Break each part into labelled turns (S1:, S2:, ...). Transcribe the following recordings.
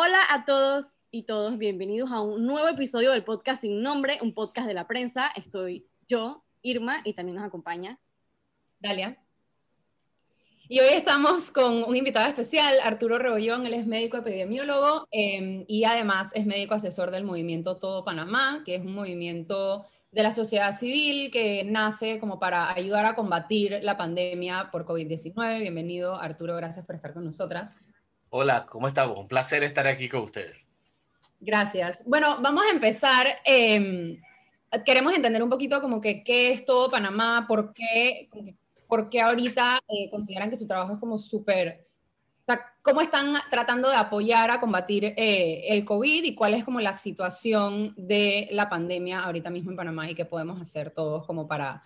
S1: Hola a todos y todos, bienvenidos a un nuevo episodio del podcast sin nombre, un podcast de la prensa. Estoy yo, Irma, y también nos acompaña
S2: Dalia. Y hoy estamos con un invitado especial, Arturo Rebollón, él es médico epidemiólogo em, y además es médico asesor del movimiento Todo Panamá, que es un movimiento de la sociedad civil que nace como para ayudar a combatir la pandemia por COVID-19. Bienvenido, Arturo, gracias por estar con nosotras.
S3: Hola, ¿cómo estamos? Un placer estar aquí con ustedes.
S2: Gracias. Bueno, vamos a empezar. Em, queremos entender un poquito como que qué es todo Panamá, por qué, por qué ahorita eh, consideran que su trabajo es como súper cómo están tratando de apoyar a combatir eh, el COVID y cuál es como la situación de la pandemia ahorita mismo en Panamá y qué podemos hacer todos como para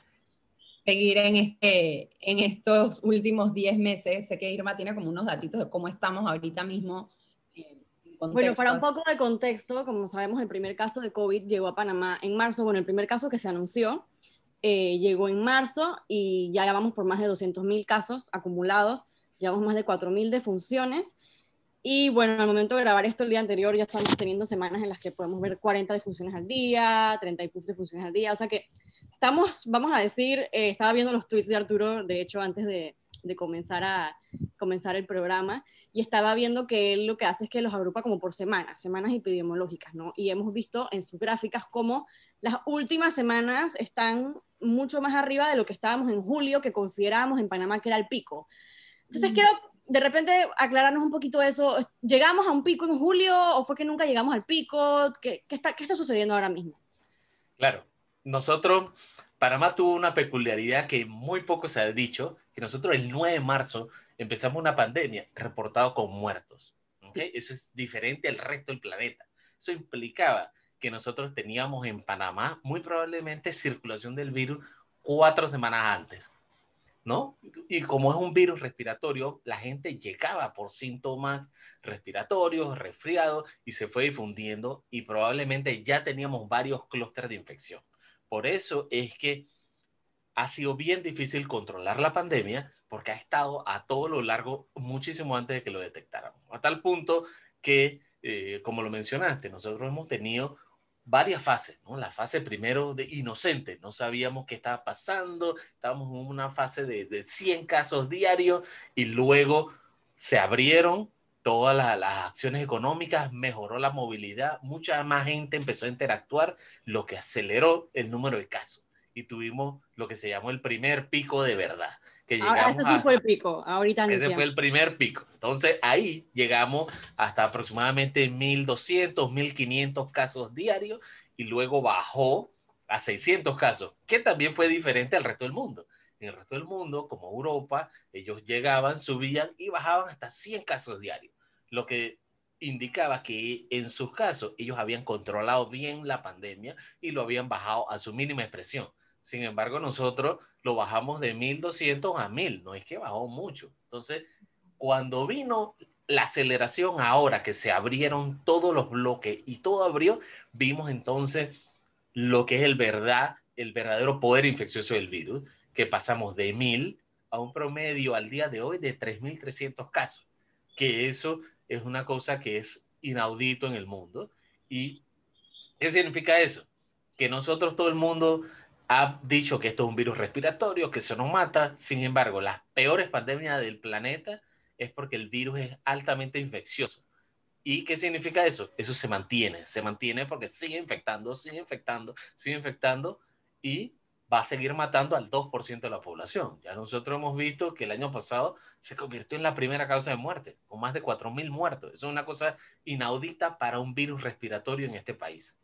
S2: seguir en, este, en estos últimos 10 meses. Sé que Irma tiene como unos datitos de cómo estamos ahorita mismo.
S1: Eh, bueno, para un poco de contexto, como sabemos, el primer caso de COVID llegó a Panamá en marzo. Bueno, el primer caso que se anunció eh, llegó en marzo y ya vamos por más de 200.000 casos acumulados llevamos más de 4.000 defunciones. Y bueno, al momento de grabar esto el día anterior ya estamos teniendo semanas en las que podemos ver 40 defunciones al día, 30 y defunciones al día. O sea que estamos, vamos a decir, eh, estaba viendo los tweets de Arturo, de hecho, antes de, de, comenzar, a, comenzar el programa, y estaba viendo que él lo que hace es que los agrupa como por semanas, semanas epidemiológicas, ¿no? Y hemos visto en sus gráficas cómo las últimas semanas están mucho más arriba de lo que estábamos en julio, que considerábamos en Panamá que era el pico. Entonces quiero de repente aclararnos un poquito eso. ¿Llegamos a un pico en julio o fue que nunca llegamos al pico? ¿Qué, está, qué está sucediendo ahora mismo?
S3: Claro, nosotros, Panamá tuvo una peculiaridad que muy poco se ha dicho, que nosotros el 9 de marzo empezamos una pandemia reportado con muertos. Eso es diferente al resto del planeta. Eso implicaba que nosotros teníamos en Panamá muy probablemente circulación del virus cuatro semanas antes. ¿no? Y como es un virus respiratorio, la gente llegaba por síntomas respiratorios, resfriados, y se fue difundiendo y probablemente ya teníamos varios clústeres de infección. Por eso es que ha sido bien difícil controlar la pandemia porque ha estado a todo lo largo muchísimo antes de que lo detectáramos. A tal punto que, eh, como lo mencionaste, nosotros hemos tenido varias fases, ¿no? La fase primero de inocente, no sabíamos qué estaba pasando, estábamos en una fase de, de 100 casos diarios y luego se abrieron todas las, las, acciones económicas, mejoró la movilidad, mucha más gente empezó a interactuar, lo que aceleró el número de casos y tuvimos lo que se llamó el primer pico de verdad.
S1: Que Ahora, ese sí fue el pico, ahorita
S3: Ese fue el primer pico. Entonces ahí llegamos hasta aproximadamente 1.200, 1.500 casos diarios y luego bajó a 600 casos, que también fue diferente al resto del mundo. En el resto del mundo, como Europa, ellos llegaban, subían y bajaban hasta 100 casos diarios, lo que indicaba que en sus casos ellos habían controlado bien la pandemia y lo habían bajado a su mínima expresión. Sin embargo, nosotros lo bajamos de 1200 a 1000, no es que bajó mucho. Entonces, cuando vino la aceleración ahora que se abrieron todos los bloques y todo abrió, vimos entonces lo que es el verdad, el verdadero poder infeccioso del virus, que pasamos de 1000 a un promedio al día de hoy de 3300 casos, que eso es una cosa que es inaudito en el mundo. ¿Y qué significa eso? Que nosotros, todo el mundo, ha dicho que esto es un virus respiratorio, que eso nos mata. Sin embargo, las peores pandemias del planeta es porque el virus es altamente infeccioso. ¿Y qué significa eso? Eso se mantiene, se mantiene porque sigue infectando, sigue infectando, sigue infectando y va a seguir matando al 2% de la población. Ya nosotros hemos visto que el año pasado se convirtió en la primera causa de muerte, con más de 4.000 muertos. Eso es una cosa inaudita para un virus respiratorio en este país.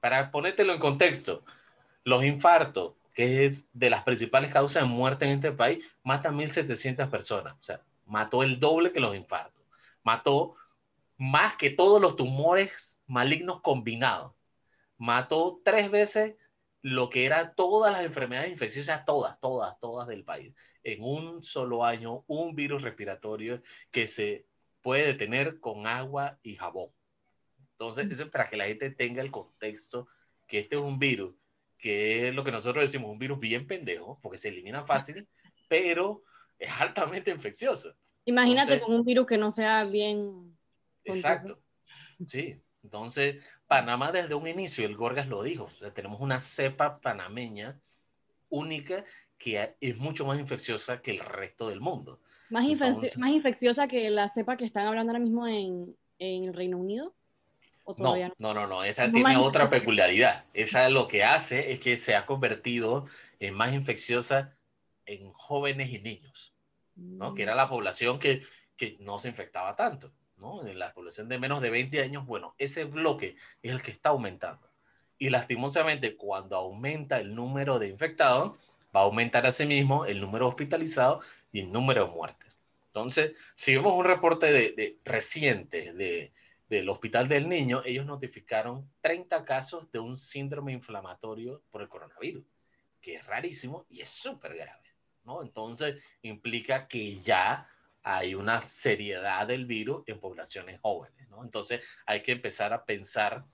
S3: Para ponértelo en contexto, los infartos, que es de las principales causas de muerte en este país, matan 1.700 personas. O sea, mató el doble que los infartos. Mató más que todos los tumores malignos combinados. Mató tres veces lo que era todas las enfermedades infecciosas, todas, todas, todas del país. En un solo año, un virus respiratorio que se puede detener con agua y jabón. Entonces, eso es para que la gente tenga el contexto que este es un virus que es lo que nosotros decimos, un virus bien pendejo, porque se elimina fácil, pero es altamente infeccioso.
S1: Imagínate con un virus que no sea bien...
S3: Exacto. Sí, entonces Panamá desde un inicio, el Gorgas lo dijo, tenemos una cepa panameña única que es mucho más infecciosa que el resto del mundo.
S1: Más, más infecciosa que la cepa que están hablando ahora mismo en, en el Reino Unido.
S3: No, no, no, no, esa tiene otra peculiaridad. Esa lo que hace es que se ha convertido en más infecciosa en jóvenes y niños, ¿no? Que era la población que, que no se infectaba tanto, ¿no? En la población de menos de 20 años, bueno, ese bloque es el que está aumentando. Y lastimosamente, cuando aumenta el número de infectados, va a aumentar asimismo el número hospitalizado y el número de muertes. Entonces, si vemos un reporte de, de reciente de, del Hospital del Niño, ellos notificaron 30 casos de un síndrome inflamatorio por el coronavirus, que es rarísimo y es súper grave, ¿no? Entonces, implica que ya hay una seriedad del virus en poblaciones jóvenes, ¿no? Entonces, hay que empezar a pensar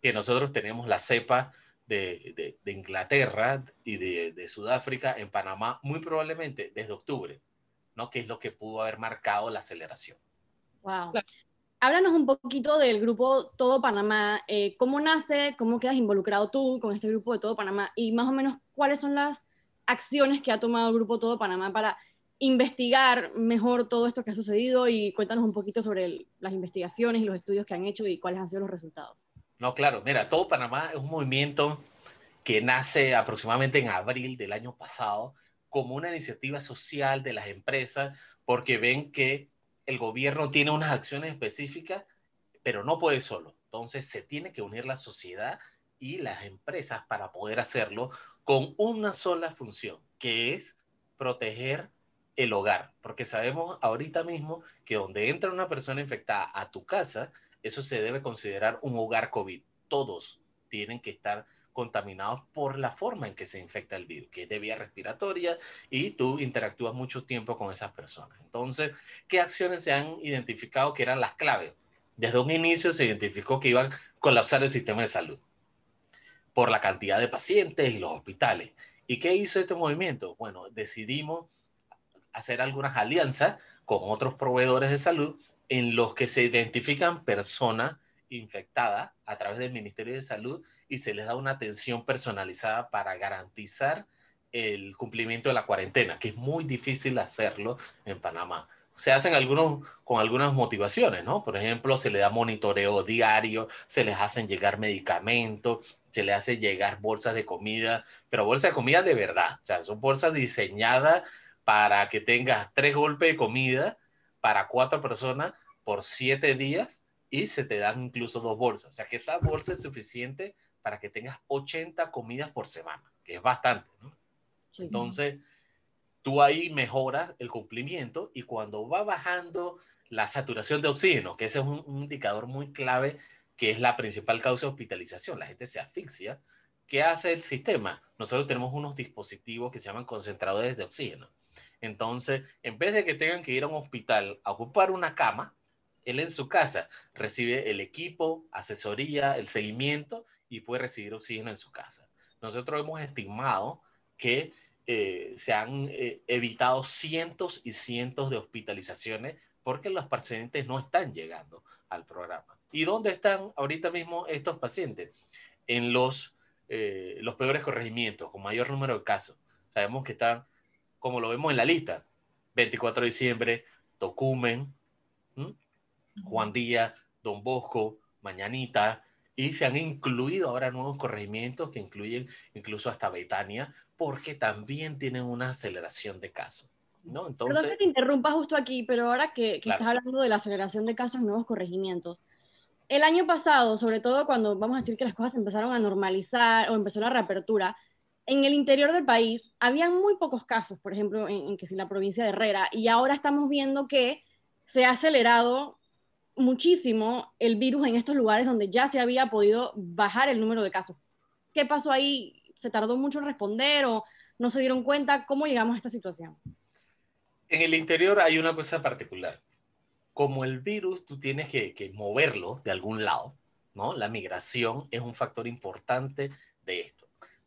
S3: que nosotros tenemos la cepa de, de, Inglaterra y de, de, Sudáfrica en Panamá, muy probablemente desde octubre, ¿no? Que es lo que pudo haber marcado la aceleración.
S1: Wow háblanos un poquito del grupo Todo Panamá. Eh, ¿Cómo nace? ¿Cómo quedas involucrado tú con este grupo de Todo Panamá? Y más o menos, ¿cuáles son las acciones que ha tomado el grupo Todo Panamá para investigar mejor todo esto que ha sucedido? Y cuéntanos un poquito sobre las investigaciones y los estudios que han hecho y cuáles han sido los resultados.
S3: No, claro, mira, Todo Panamá es un movimiento que nace aproximadamente en abril del año pasado como una iniciativa social de las empresas porque ven que el gobierno tiene unas acciones específicas, pero no puede solo. Entonces se tiene que unir la sociedad y las empresas para poder hacerlo con una sola función, que es proteger el hogar, porque sabemos ahorita mismo que donde entra una persona infectada a tu casa, eso se debe considerar un hogar COVID. Todos tienen que estar contaminados por la forma en que se infecta el virus, que es de vía respiratoria y tú interactúas mucho tiempo con esas personas. Entonces, ¿qué acciones se han identificado que eran las claves? Desde un inicio se identificó que iban a colapsar el sistema de salud por la cantidad de pacientes y los hospitales. ¿Y qué hizo este movimiento? Bueno, decidimos hacer algunas alianzas con otros proveedores de salud en los que se identifican personas infectadas a través del Ministerio de Salud y se les da una atención personalizada para garantizar el cumplimiento de la cuarentena, que es muy difícil hacerlo en Panamá. Se hacen algunos con algunas motivaciones, ¿no? Por ejemplo, se le da monitoreo diario, se les hacen llegar medicamentos, se les hace llegar bolsas de comida, pero bolsas de comida de verdad. O sea, son bolsas diseñadas para que tengas tres golpes de comida para cuatro personas por siete días y se te dan incluso dos bolsas. O sea, que esa bolsa es suficiente para que tengas 80 comidas por semana, que es bastante, ¿no? Entonces, tú ahí mejoras el cumplimiento y cuando va bajando la saturación de oxígeno, que ese es un, indicador muy clave, que es la principal causa de hospitalización, la gente se asfixia, ¿qué hace el sistema? Nosotros tenemos unos dispositivos que se llaman concentradores de oxígeno. Entonces, en vez de que tengan que ir a un hospital a ocupar una cama, él en su casa recibe el equipo, asesoría, el seguimiento y puede recibir oxígeno en su casa. Nosotros hemos estimado que eh, se han eh, evitado cientos y cientos de hospitalizaciones porque los pacientes no están llegando al programa. ¿Y dónde están ahorita mismo estos pacientes? En los, eh, los peores corregimientos, con mayor número de casos. Sabemos que están, como lo vemos en la lista, 24 de diciembre, Tocumen, Juan Díaz, Don Bosco, Mañanita, y se han incluido ahora nuevos corregimientos que incluyen incluso hasta Betania, porque también tienen una aceleración de casos. ¿no?
S1: Entonces, Perdón que te interrumpa justo aquí, pero ahora que, que estás hablando de la aceleración de casos, nuevos corregimientos, el año pasado, sobre todo cuando vamos a decir que las cosas empezaron a normalizar o empezó la reapertura, en el interior del país habían muy pocos casos, por ejemplo, en, en que si la provincia de Herrera, y ahora estamos viendo que se ha acelerado muchísimo el virus en estos lugares donde ya se había podido bajar el número de casos. ¿Qué pasó ahí? ¿Se tardó mucho en responder o no se dieron cuenta? ¿Cómo llegamos a esta situación?
S3: En el interior hay una cosa particular. Como el virus, tú tienes que, que moverlo de algún lado, ¿no? La migración es un factor importante de esto.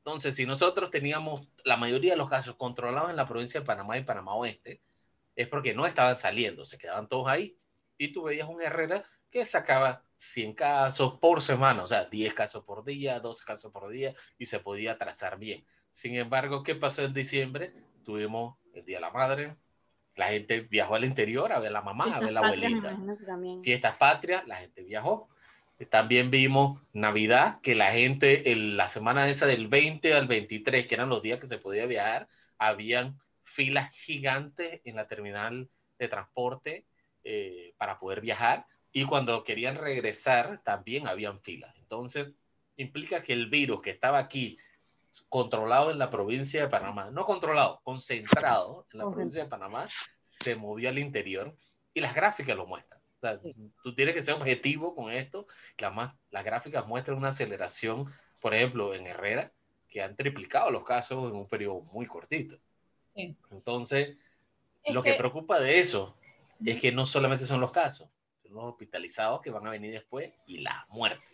S3: Entonces, si nosotros teníamos la mayoría de los casos controlados en la provincia de Panamá y Panamá Oeste, es porque no estaban saliendo, se quedaban todos ahí y tú veías un Herrera que sacaba 100 casos por semana, o sea, 10 casos por día, 12 casos por día, y se podía trazar bien. Sin embargo, ¿qué pasó en diciembre? Tuvimos el Día de la Madre, la gente viajó al interior a ver a la mamá, a ver a la abuelita. Fiestas patrias, la gente viajó. También vimos Navidad, que la gente, en la semana esa del 20 al 23, que eran los días que se podía viajar, habían filas gigantes en la terminal de transporte eh, para poder viajar y cuando querían regresar también habían filas. Entonces, implica que el virus que estaba aquí controlado en la provincia de Panamá, no controlado, concentrado en la provincia de Panamá, se movió al interior y las gráficas lo muestran. O sea, tú tienes que ser objetivo con esto. más, las gráficas muestran una aceleración, por ejemplo, en Herrera, que han triplicado los casos en un periodo muy cortito. Entonces, lo que... preocupa de eso es que no solamente son los casos, son los hospitalizados que van a venir después y la muerte.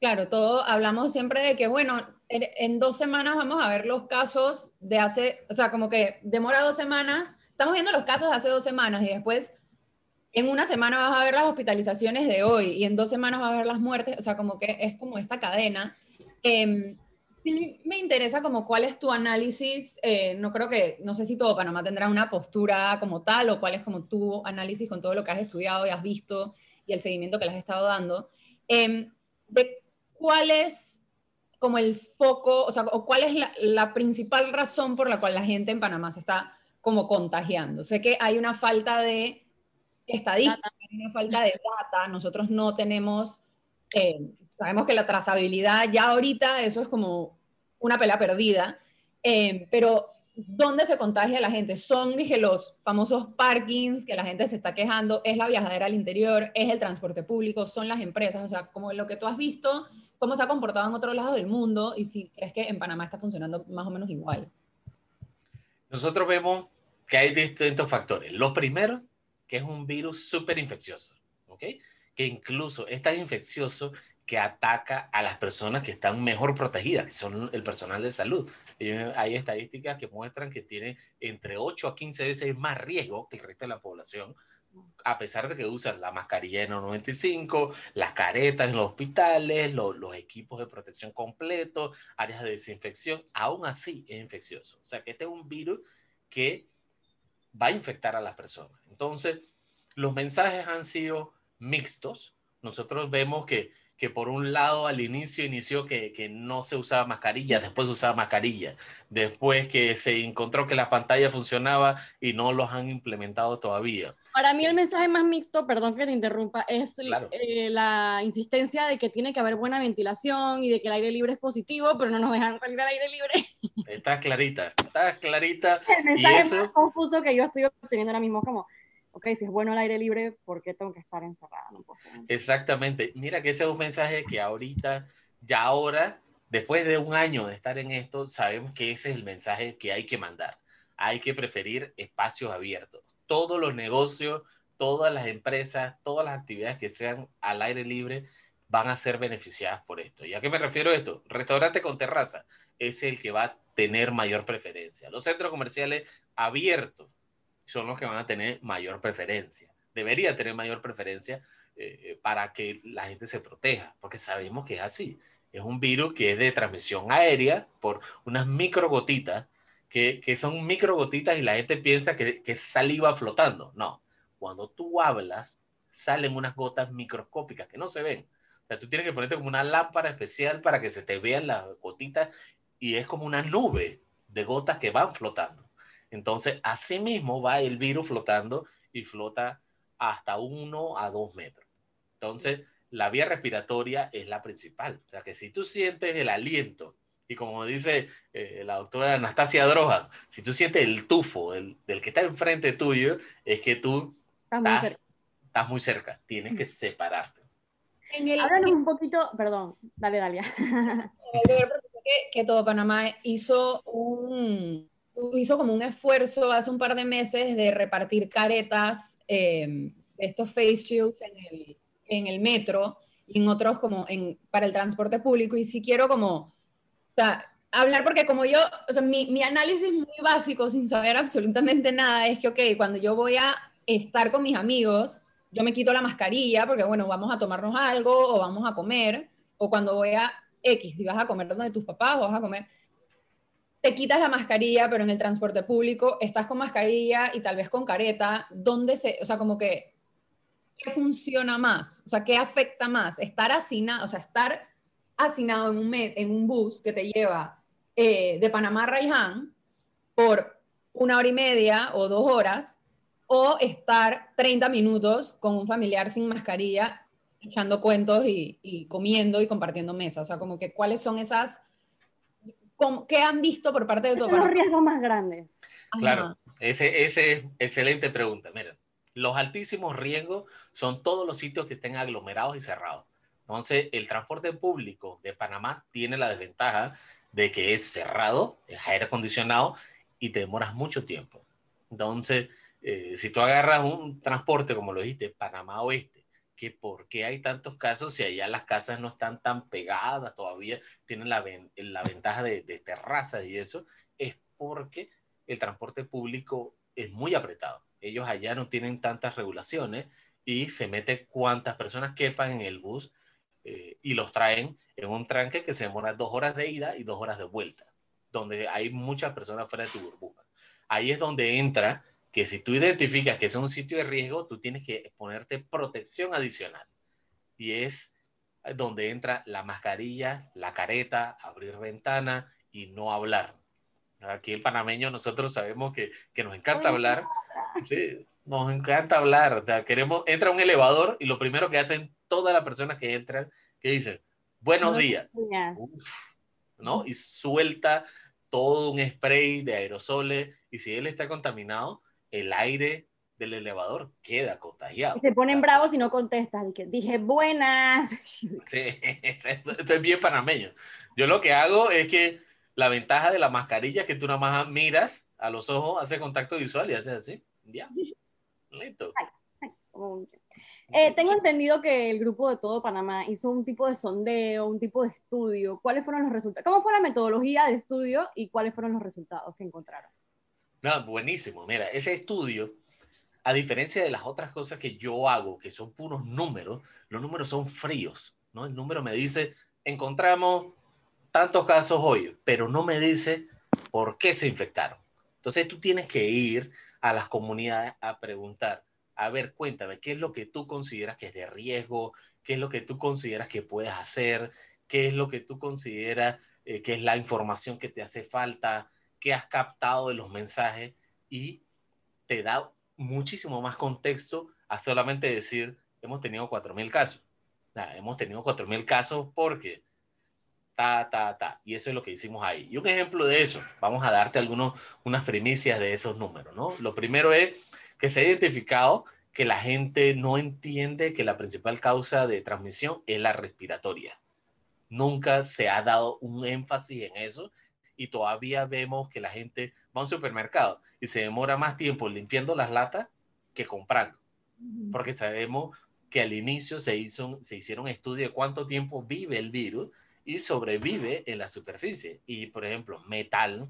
S2: Claro, todo hablamos siempre de que, bueno, en, dos semanas vamos a ver los casos de hace, o sea, como que demora dos semanas, estamos viendo los casos de hace dos semanas y después en una semana vas a ver las hospitalizaciones de hoy y en dos semanas vas a ver las muertes, o sea, como que es como esta cadena. Eh, sí me interesa como cuál es tu análisis, eh, no creo que, no sé si todo Panamá tendrá una postura como tal o cuál es como tu análisis con todo lo que has estudiado y has visto y el seguimiento que le has estado dando, em, de cuál es como el foco, o sea, o cuál es la, la, principal razón por la cual la gente en Panamá se está como contagiando. Sé que hay una falta de estadística, hay una falta de data, nosotros no tenemos eh, sabemos que la trazabilidad ya ahorita eso es como una pelea perdida, eh, pero ¿dónde se contagia la gente? Son, dije, los famosos parkings que la gente se está quejando, es la viajadera al interior, es el transporte público, son las empresas, o sea, como lo que tú has visto, cómo se ha comportado en otros lados del mundo y si crees que en Panamá está funcionando más o menos igual.
S3: Nosotros vemos que hay distintos factores. Lo primero, que es un virus súper infeccioso, ¿ok? que incluso es tan infeccioso que ataca a las personas que están mejor protegidas, que son el personal de salud. hay estadísticas que muestran que tiene entre 8 a 15 veces más riesgo que el resto de la población, a pesar de que usan la mascarilla N95, las caretas en los hospitales, los equipos de protección completos, áreas de desinfección, aún así es infeccioso. O sea que este es un virus que va a infectar a las personas. Entonces, los mensajes han sido mixtos. Nosotros vemos que, que por un lado al inicio inició que, que, no se usaba mascarilla, después se usaba mascarilla, después que se encontró que la pantalla funcionaba y no los han implementado todavía.
S1: Para mí el mensaje más mixto, perdón que te interrumpa, es eh, la insistencia de que tiene que haber buena ventilación y de que el aire libre es positivo, pero no nos dejan salir al aire libre.
S3: Está clarita, está clarita.
S1: El mensaje más confuso que yo estoy obteniendo ahora mismo como ok, si es bueno el aire libre, ¿por qué tengo que estar encerrada?
S3: Exactamente. Mira que ese es un mensaje que ahorita, ya ahora, después de un año de estar en esto, sabemos que ese es el mensaje que hay que mandar. Hay que preferir espacios abiertos. Todos los negocios, todas las empresas, todas las actividades que sean al aire libre van a ser beneficiadas por esto. ¿Y a qué me refiero a esto? Restaurante con terraza es el que va a tener mayor preferencia. Los centros comerciales abiertos son los que van a tener mayor preferencia. Debería tener mayor preferencia eh, para que la gente se proteja, porque sabemos que es así. Es un virus que es de transmisión aérea por unas microgotitas, que, que son microgotitas y la gente piensa que, que saliva flotando. No, cuando tú hablas, salen unas gotas microscópicas que no se ven. O sea, tú tienes que ponerte como una lámpara especial para que se te vean las gotitas y es como una nube de gotas que van flotando. Entonces, así mismo va el virus flotando y flota hasta uno a dos metros. Entonces, la vía respiratoria es la principal. O sea, que si tú sientes el aliento, y como dice eh, la doctora Anastasia Droja, si tú sientes el tufo del, que está enfrente tuyo, es que tú estás, muy, cerca. Tienes que separarte.
S1: En el... Háblanos un poquito, perdón, dale, Dalia.
S2: que todo Panamá hizo un, hizo como un esfuerzo hace un par de meses de repartir caretas, eh, estos face shields en el, en el, metro y en otros como en, para el transporte público. Y si quiero como, o sea, hablar porque como yo, o sea, mi, mi análisis muy básico sin saber absolutamente nada es que, ok, cuando yo voy a estar con mis amigos, yo me quito la mascarilla porque, bueno, vamos a tomarnos algo o vamos a comer, o cuando voy a X, si vas a comer donde tus papás o vas a comer, te quitas la mascarilla, pero en el transporte público estás con mascarilla y tal vez con careta, ¿dónde se, o sea, como que, ¿qué funciona más? O sea, ¿qué afecta más? Estar hacinado, o sea, estar hacinado en un, en un bus que te lleva eh, de Panamá a Raiján por una hora y media o dos horas, o estar 30 minutos con un familiar sin mascarilla, echando cuentos y, comiendo y compartiendo mesa. O sea, como que cuáles son esas, ¿qué han visto por parte de
S1: tu Los riesgos más grandes.
S3: Claro, ese, ese es excelente pregunta. Miren, los altísimos riesgos son todos los sitios que estén aglomerados y cerrados. Entonces, el transporte público de Panamá tiene la desventaja de que es cerrado, es aire acondicionado y te demoras mucho tiempo. Entonces, eh, si tú agarras un transporte, como lo dijiste, Panamá Oeste, que por qué hay tantos casos si allá las casas no están tan pegadas, todavía tienen la, la ventaja de, de terrazas y eso, es porque el transporte público es muy apretado. Ellos allá no tienen tantas regulaciones y se mete cuantas personas quepan en el bus eh, y los traen en un tranque que se demora dos horas de ida y dos horas de vuelta, donde hay muchas personas fuera de tu burbuja. Ahí es donde entra que si tú identificas que es un sitio de riesgo, tú tienes que ponerte protección adicional. Y es donde entra la mascarilla, la careta, abrir ventana y no hablar. Aquí el panameño nosotros sabemos que, que nos encanta hablar. Sí, nos encanta hablar. O sea, queremos, entra un elevador y lo primero que hacen todas las personas que entran, que dicen, buenos días, ¿no? Y suelta todo un spray de aerosoles y si él está contaminado, el aire del elevador queda contagiado.
S1: Y se ponen bravos y no contestan. Dije, buenas.
S3: Sí, esto es bien panameño. Yo lo que hago es que la ventaja de la mascarilla es que tú nada más miras a los ojos, hace contacto visual y haces así. Ya. Listo.
S1: Eh, tengo entendido que el grupo de todo Panamá hizo un tipo de sondeo, un tipo de estudio. ¿Cuáles fueron los resultados? ¿Cómo fue la metodología de estudio y cuáles fueron los resultados que encontraron?
S3: No, buenísimo. Mira, ese estudio, a diferencia de las otras cosas que yo hago, que son puros números, los números son fríos, ¿no? El número me dice, encontramos tantos casos hoy, pero no me dice por qué se infectaron. Entonces tú tienes que ir a las comunidades a preguntar, a ver, cuéntame, ¿qué es lo que tú consideras que es de riesgo? ¿Qué es lo que tú consideras que puedes hacer? ¿Qué es lo que tú consideras eh, que es la información que te hace falta? ¿Qué has captado de los mensajes? Y te da muchísimo más contexto a solamente decir, hemos tenido 4.000 casos. hemos tenido 4.000 casos porque ta, ta, ta. Y eso es lo que hicimos ahí. Y un ejemplo de eso, vamos a darte algunos, unas primicias de esos números, ¿no? Lo primero es que se ha identificado que la gente no entiende que la principal causa de transmisión es la respiratoria. Nunca se ha dado un énfasis en eso y todavía vemos que la gente va a un supermercado y se demora más tiempo limpiando las latas que comprando. Porque sabemos que al inicio se, hizo, se hicieron estudios de cuánto tiempo vive el virus y sobrevive en la superficie. Y, por ejemplo, metal,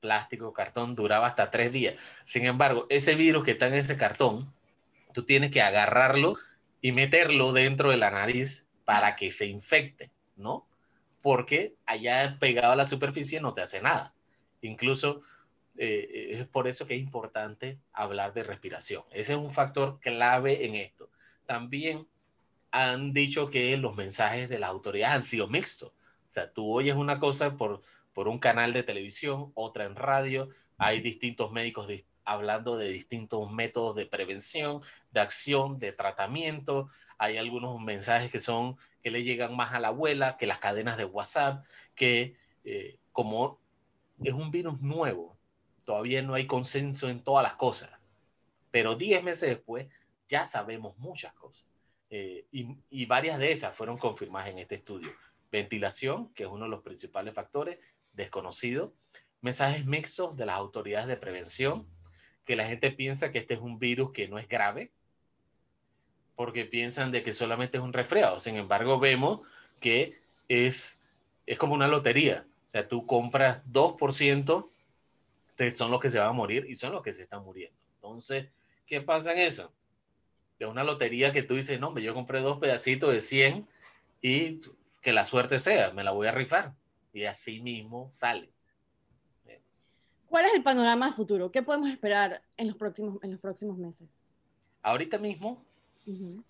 S3: plástico, cartón, duraba hasta tres días. Sin embargo, ese virus que está en ese cartón, tú tienes que agarrarlo y meterlo dentro de la nariz para que se infecte, ¿no? Porque allá pegado a la superficie no te hace nada. Incluso eh, es por eso que es importante hablar de respiración. Ese es un factor clave en esto. También han dicho que los mensajes de las autoridades han sido mixtos. O sea, tú oyes una cosa por por un canal de televisión, otra en radio. Hay distintos médicos hablando de distintos métodos de prevención, de acción, de tratamiento. Hay algunos mensajes que son que le llegan más a la abuela que las cadenas de WhatsApp, que eh, como es un virus nuevo, todavía no hay consenso en todas las cosas. Pero 10 meses después ya sabemos muchas cosas. Eh, y, y varias de esas fueron confirmadas en este estudio. Ventilación, que es uno de los principales factores, desconocido, mensajes mixtos de las autoridades de prevención, que la gente piensa que este es un virus que no es grave, porque piensan de que solamente es un resfriado. Sin embargo, vemos que es, es como una lotería. O sea, tú compras 2%, son los que se van a morir y son los que se están muriendo. Entonces, ¿qué pasa en eso? de una lotería que tú dices, no, yo compré dos pedacitos de 100 y que la suerte sea, me la voy a rifar. Y así mismo sale.
S1: ¿Cuál es el panorama futuro? ¿Qué podemos esperar en los próximos, en los próximos meses?
S3: Ahorita mismo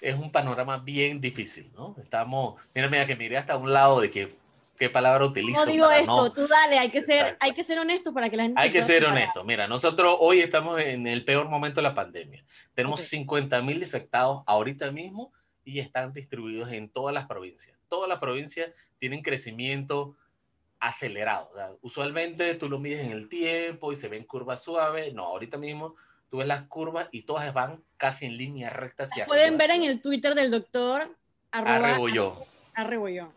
S3: es un panorama bien difícil, ¿no? Estamos, mira, mira, que miré hasta un lado de que qué palabra utilizo.
S1: No digo esto, tú dale, hay que ser, hay que ser honesto para que la gente.
S3: Hay que ser honesto. Mira, nosotros hoy estamos en el peor momento de la pandemia. Tenemos 50 mil infectados ahorita mismo y están distribuidos en todas las provincias. Todas las provincias tienen crecimiento acelerado. usualmente tú lo mides en el tiempo y se ven curvas suaves. No, ahorita mismo tú ves las curvas y todas van casi en línea recta hacia
S1: Pueden ver en el Twitter del doctor.
S3: Arroba,
S1: Arrebollón.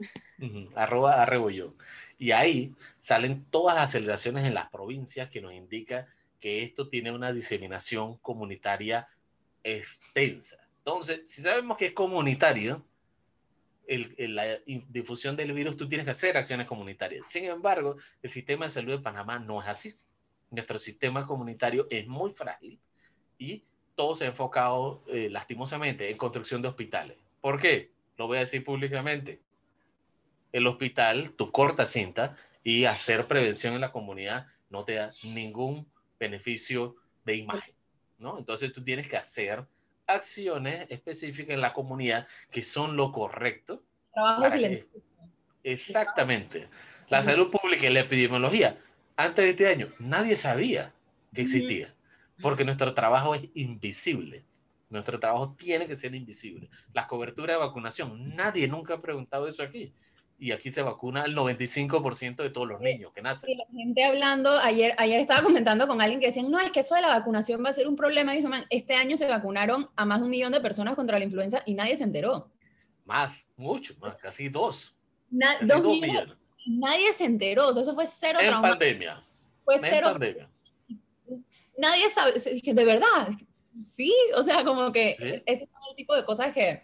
S3: arroba arrebollón. Y ahí salen todas las aceleraciones en las provincias que nos indica que esto tiene una diseminación comunitaria extensa. Entonces, si sabemos que es comunitario, el, la difusión del virus, tú tienes que hacer acciones comunitarias. Sin embargo, el sistema de salud de Panamá no es así. Nuestro sistema comunitario es muy frágil y todo se ha enfocado eh, lastimosamente en construcción de hospitales. ¿Por qué? Lo voy a decir públicamente. El hospital, tu corta cinta y hacer prevención en la comunidad no te da ningún beneficio de imagen, ¿no? Entonces tú tienes que hacer acciones específicas en la comunidad que son lo correcto.
S2: Trabajo silencioso.
S3: Exactamente. La salud pública y la epidemiología, antes de este año, nadie sabía que existía, porque nuestro trabajo es invisible. Nuestro trabajo tiene que ser invisible. La cobertura de vacunación, nadie nunca ha preguntado eso aquí. Y aquí se vacuna el 95% de todos los niños que nacen.
S2: Y la gente hablando, ayer, ayer estaba comentando con alguien que decían, no, es que eso de la vacunación va a ser un problema. Y dijo, este año se vacunaron a más de un millón de personas contra la influenza y nadie se enteró.
S3: Más, mucho, más, casi dos.
S2: dos, millones. Nadie se enteró, o sea, eso fue cero
S3: En pandemia.
S2: Fue cero. pandemia. Nadie sabe, de verdad, sí, o sea, como que ese es el tipo de cosas que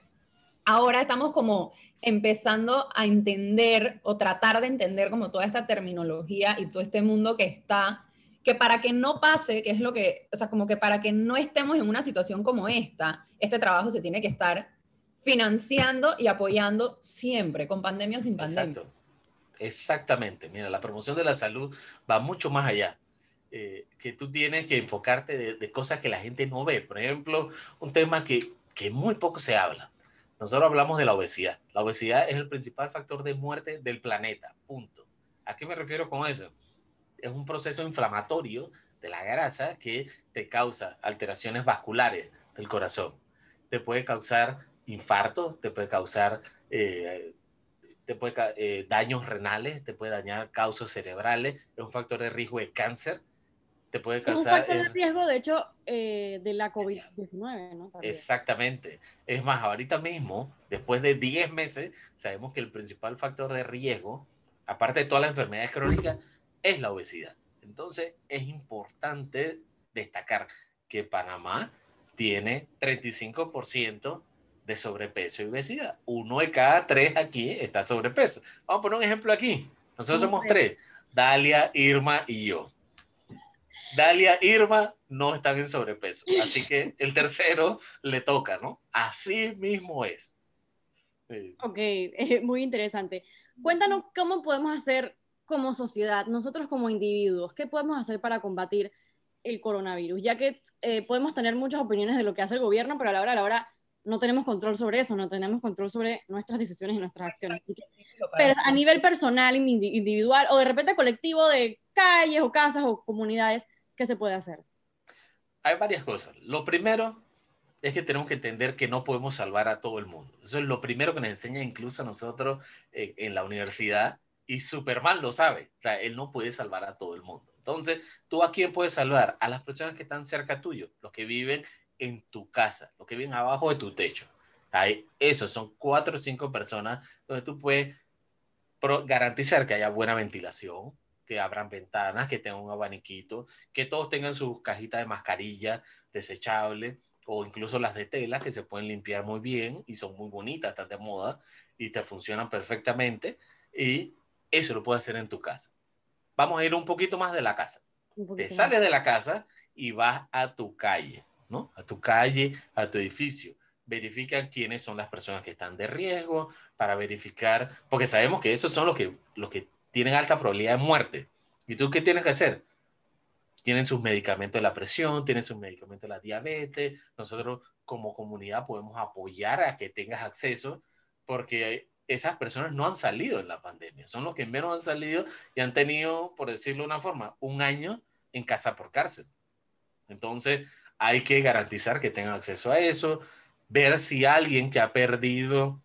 S2: ahora estamos como empezando a entender o tratar de entender como toda esta terminología y todo este mundo que está, que para que no pase, que es lo que, o sea, como que para que no estemos en una situación como esta, este trabajo se tiene que estar financiando y apoyando siempre, con pandemia o sin pandemia.
S3: Exacto. Exactamente. Mira, la promoción de la salud va mucho más allá. Eh, que tú tienes que enfocarte de, cosas que la gente no ve. Por ejemplo, un tema que, que muy poco se habla. Nosotros hablamos de la obesidad. La obesidad es el principal factor de muerte del planeta. Punto. ¿A qué me refiero con eso? Es un proceso inflamatorio de la grasa que te causa alteraciones vasculares del corazón. Te puede causar infarto, te puede causar eh, te puede, eh, daños renales, te puede dañar causas cerebrales, es un factor de riesgo de cáncer, te puede causar...
S1: un factor de riesgo, de hecho, eh, de la COVID-19, ¿no?
S3: Exactamente. Es más, ahorita mismo, después de 10 meses, sabemos que el principal factor de riesgo, aparte de todas las enfermedades crónicas, es la obesidad. Entonces, es importante destacar que Panamá tiene 35% de sobrepeso y obesidad. Uno de cada tres aquí está sobrepeso. Vamos a poner un ejemplo aquí. Nosotros somos tres, Dalia, Irma y yo. Dalia, Irma no están en sobrepeso. Así que el tercero le toca, ¿no? Así mismo es.
S1: Ok, muy interesante. Cuéntanos cómo podemos hacer como sociedad, nosotros como individuos, qué podemos hacer para combatir el coronavirus, ya que eh, podemos tener muchas opiniones de lo que hace el gobierno, pero a la hora a la hora no tenemos control sobre eso, no tenemos control sobre nuestras decisiones y nuestras acciones. pero a nivel personal, individual o de repente colectivo de calles o casas o comunidades, ¿qué se puede hacer?
S3: Hay varias cosas. Lo primero es que tenemos que entender que no podemos salvar a todo el mundo. Eso es lo primero que nos enseña incluso a nosotros en, la universidad y Superman lo sabe. O sea, él no puede salvar a todo el mundo. Entonces, ¿tú a quién puedes salvar? A las personas que están cerca tuyo, los que viven en tu casa, los que viven abajo de tu techo. Ahí, esos son cuatro o cinco personas donde tú puedes garantizar que haya buena ventilación, que abran ventanas, que tengan un abaniquito, que todos tengan sus cajitas de mascarilla desechables o incluso las de tela que se pueden limpiar muy bien y son muy bonitas, están de moda y te funcionan perfectamente. Y eso lo puedes hacer en tu casa. Vamos a ir un poquito más de la casa. Te sales de la casa y vas a tu calle, ¿no? A tu calle, a tu edificio. verifican quiénes son las personas que están de riesgo, para verificar, porque sabemos que esos son los que, los que tienen alta probabilidad de muerte. ¿Y tú qué tienes que hacer? Tienen sus medicamentos de la presión, tienen sus medicamentos de la diabetes. Nosotros como comunidad podemos apoyar a que tengas acceso porque esas personas no han salido en la pandemia, son los que menos han salido y han tenido, por decirlo de una forma, un año en casa por cárcel. Entonces, hay que garantizar que tengan acceso a eso, ver si alguien que ha perdido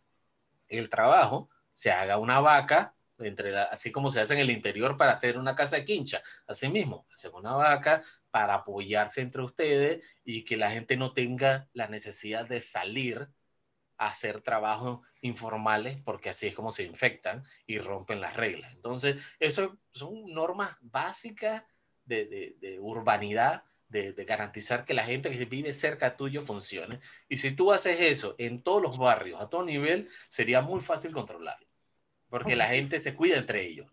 S3: el trabajo se haga una vaca, entre así como se hace en el interior para hacer una casa de quincha, así mismo, hacer una vaca para apoyarse entre ustedes y que la gente no tenga la necesidad de salir hacer trabajos informales, porque así es como se infectan y rompen las reglas. Entonces, eso son normas básicas de, de, urbanidad, de, de, garantizar que la gente que vive cerca tuyo funcione. Y si tú haces eso en todos los barrios, a todo nivel, sería muy fácil controlarlo, porque la gente se cuida entre ellos.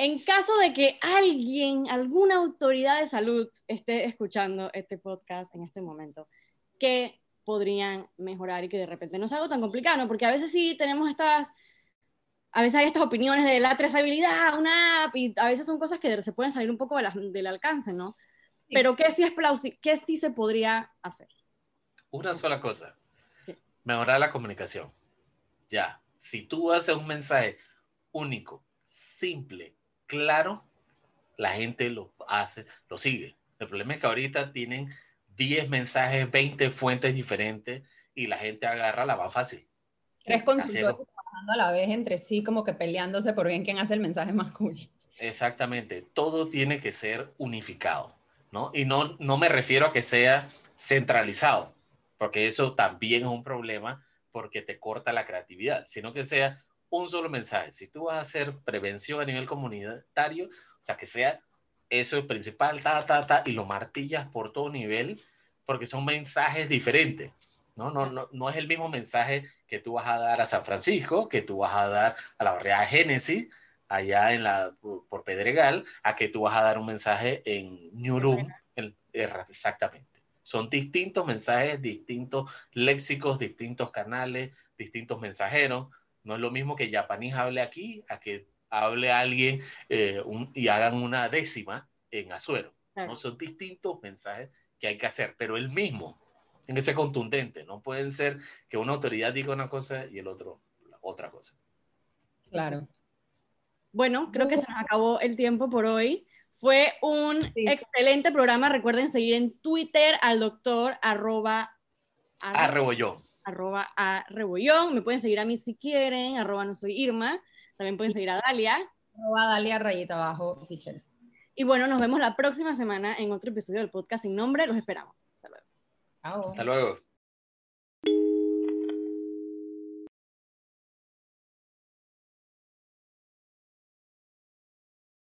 S1: En caso de que alguien, alguna autoridad de salud esté escuchando este podcast en este momento, que podrían mejorar y que de repente no es algo tan complicado, porque a veces sí tenemos estas, a veces hay estas opiniones de la trazabilidad, una app, y a veces son cosas que se pueden salir un poco del alcance, ¿no? Pero ¿qué sí es plausible? ¿Qué sí se podría hacer?
S3: Una sola cosa, mejorar la comunicación. Ya, si tú haces un mensaje único, simple, claro, la gente lo hace, lo sigue. El problema es que ahorita tienen 10 mensajes, 20 fuentes diferentes y la gente agarra la más fácil.
S2: Tres consultores trabajando a la vez entre sí, como que peleándose por bien quién hace el mensaje más cool.
S3: Exactamente, todo tiene que ser unificado, ¿no? Y no, no me refiero a que sea centralizado, porque eso también es un problema porque te corta la creatividad, sino que sea un solo mensaje. Si tú vas a hacer prevención a nivel comunitario, o sea, que sea eso es principal, ta, ta, ta, y lo martillas por todo nivel, porque son mensajes diferentes. ¿no? No, no, no es el mismo mensaje que tú vas a dar a San Francisco, que tú vas a dar a la barriada Génesis, allá en la, por Pedregal, a que tú vas a dar un mensaje en New exactamente. Son distintos mensajes, distintos léxicos, distintos canales, distintos mensajeros. No es lo mismo que japonés hable aquí a que hable alguien eh, y hagan una décima en Azuero. ¿no? Son distintos mensajes que hay que hacer, pero el mismo, en ese contundente. No pueden ser que una autoridad diga una cosa y el otro otra cosa.
S2: Claro.
S1: Bueno, creo que se nos acabó el tiempo por hoy. Fue un excelente programa. Recuerden seguir en Twitter al doctor arroba,
S3: arroba,
S1: arroba a rebollón. Me pueden seguir a mí si quieren, arroba no soy Irma. También pueden seguir a Dalia.
S2: A Dalia rayita abajo,
S1: Y bueno, nos vemos la próxima semana en otro episodio del podcast sin nombre. Los esperamos. Hasta luego.
S3: Hasta luego.